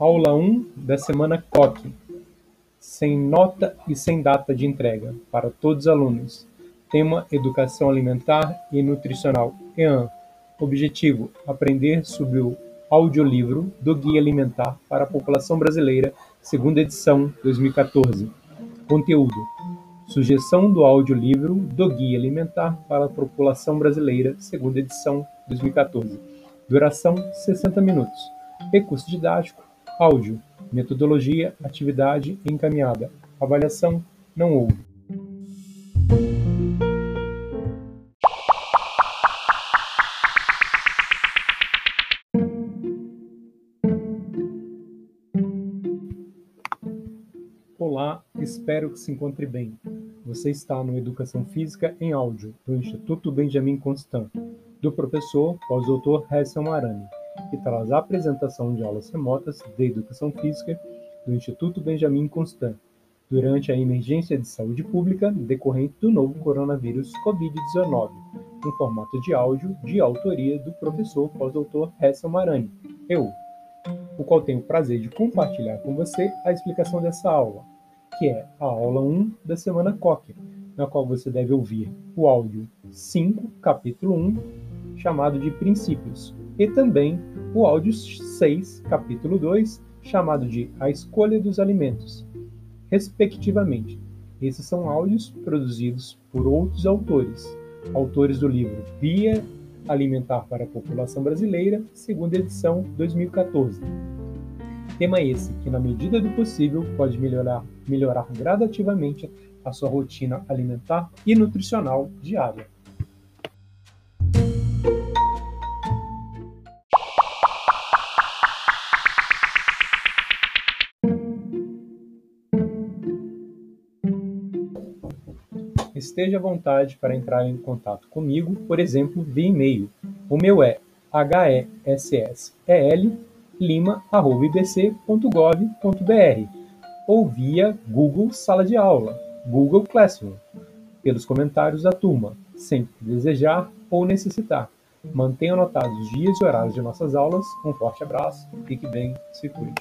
Aula 1 da semana COC, sem nota e sem data de entrega, para todos os alunos. Tema Educação Alimentar e Nutricional. EAN. Objetivo: aprender sobre o audiolivro do Guia Alimentar para a População Brasileira, segunda edição, 2014. Conteúdo: Sugestão do audiolivro do Guia Alimentar para a População Brasileira, segunda edição, 2014. Duração: 60 minutos. Recurso didático: áudio. Metodologia: atividade encaminhada. Avaliação: não houve. Olá, espero que se encontre bem. Você está no Educação Física em Áudio, do Instituto Benjamin Constant, do professor pós-doutor Hessel Marani, que traz a apresentação de aulas remotas de Educação Física do Instituto Benjamin Constant, durante a emergência de saúde pública decorrente do novo coronavírus Covid-19, em formato de áudio de autoria do professor pós-doutor Hessel Marani, eu, o qual tenho o prazer de compartilhar com você a explicação dessa aula, que é a aula 1 da semana COC, na qual você deve ouvir o áudio 5, capítulo 1, chamado de Princípios, e também o áudio 6, capítulo 2, chamado de A Escolha dos Alimentos, respectivamente. Esses são áudios produzidos por outros autores, autores do livro Guia Alimentar para a População Brasileira, segunda edição 2014. Tema esse que, na medida do possível, pode melhorar, melhorar gradativamente a sua rotina alimentar e nutricional diária. Esteja à vontade para entrar em contato comigo, por exemplo, via e-mail. O meu é hessslima.ibc.gov.br ou via Google Sala de Aula, Google Classroom, pelos comentários da turma, sempre que desejar ou necessitar. Mantenha anotados os dias e horários de nossas aulas. Um forte abraço, fique bem, se cuide.